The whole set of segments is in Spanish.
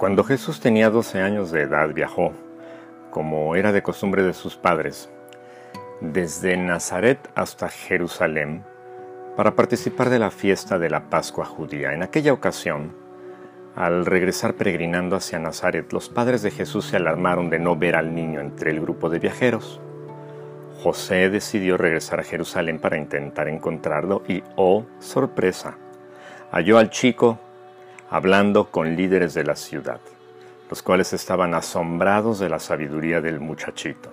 Cuando Jesús tenía 12 años de edad viajó, como era de costumbre de sus padres, desde Nazaret hasta Jerusalén para participar de la fiesta de la Pascua judía. En aquella ocasión, al regresar peregrinando hacia Nazaret, los padres de Jesús se alarmaron de no ver al niño entre el grupo de viajeros. José decidió regresar a Jerusalén para intentar encontrarlo y, oh, sorpresa, halló al chico hablando con líderes de la ciudad, los cuales estaban asombrados de la sabiduría del muchachito.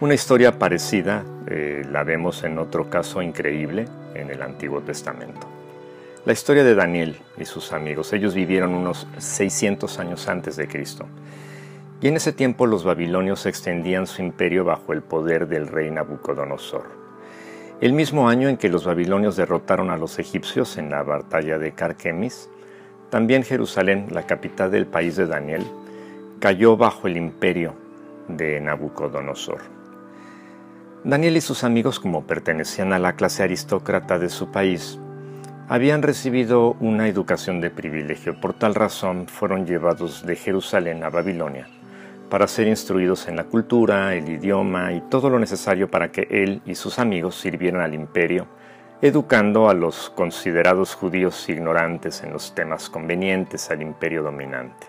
Una historia parecida eh, la vemos en otro caso increíble en el Antiguo Testamento. La historia de Daniel y sus amigos. Ellos vivieron unos 600 años antes de Cristo. Y en ese tiempo los babilonios extendían su imperio bajo el poder del rey Nabucodonosor. El mismo año en que los babilonios derrotaron a los egipcios en la batalla de Carquemis, también Jerusalén, la capital del país de Daniel, cayó bajo el imperio de Nabucodonosor. Daniel y sus amigos, como pertenecían a la clase aristócrata de su país, habían recibido una educación de privilegio. Por tal razón fueron llevados de Jerusalén a Babilonia para ser instruidos en la cultura, el idioma y todo lo necesario para que él y sus amigos sirvieran al imperio educando a los considerados judíos ignorantes en los temas convenientes al imperio dominante.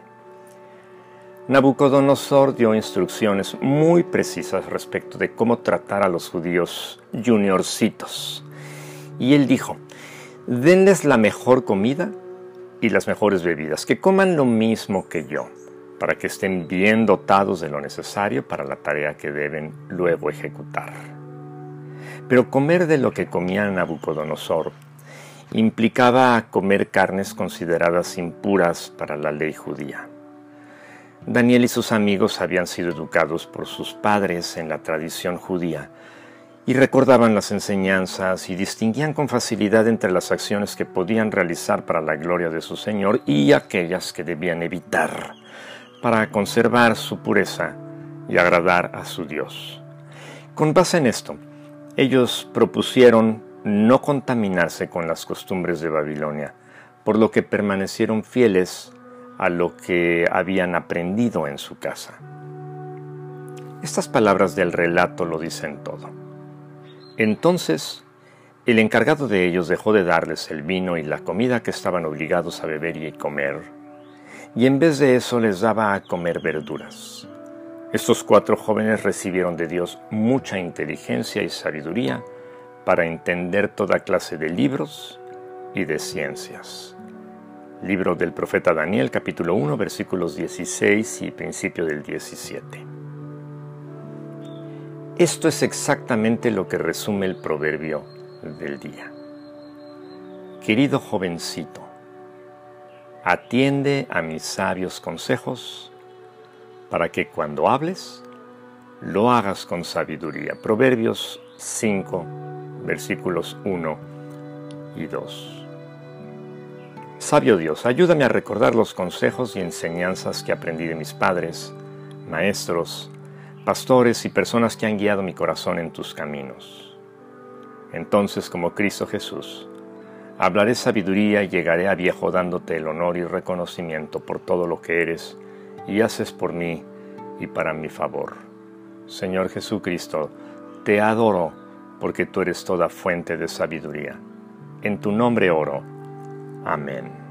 Nabucodonosor dio instrucciones muy precisas respecto de cómo tratar a los judíos juniorcitos. Y él dijo, denles la mejor comida y las mejores bebidas, que coman lo mismo que yo, para que estén bien dotados de lo necesario para la tarea que deben luego ejecutar. Pero comer de lo que comía Nabucodonosor implicaba comer carnes consideradas impuras para la ley judía. Daniel y sus amigos habían sido educados por sus padres en la tradición judía y recordaban las enseñanzas y distinguían con facilidad entre las acciones que podían realizar para la gloria de su Señor y aquellas que debían evitar para conservar su pureza y agradar a su Dios. Con base en esto, ellos propusieron no contaminarse con las costumbres de Babilonia, por lo que permanecieron fieles a lo que habían aprendido en su casa. Estas palabras del relato lo dicen todo. Entonces, el encargado de ellos dejó de darles el vino y la comida que estaban obligados a beber y comer, y en vez de eso les daba a comer verduras. Estos cuatro jóvenes recibieron de Dios mucha inteligencia y sabiduría para entender toda clase de libros y de ciencias. Libro del profeta Daniel capítulo 1 versículos 16 y principio del 17. Esto es exactamente lo que resume el proverbio del día. Querido jovencito, atiende a mis sabios consejos para que cuando hables lo hagas con sabiduría. Proverbios 5, versículos 1 y 2. Sabio Dios, ayúdame a recordar los consejos y enseñanzas que aprendí de mis padres, maestros, pastores y personas que han guiado mi corazón en tus caminos. Entonces, como Cristo Jesús, hablaré sabiduría y llegaré a viejo dándote el honor y reconocimiento por todo lo que eres y haces por mí y para mi favor. Señor Jesucristo, te adoro porque tú eres toda fuente de sabiduría. En tu nombre oro. Amén.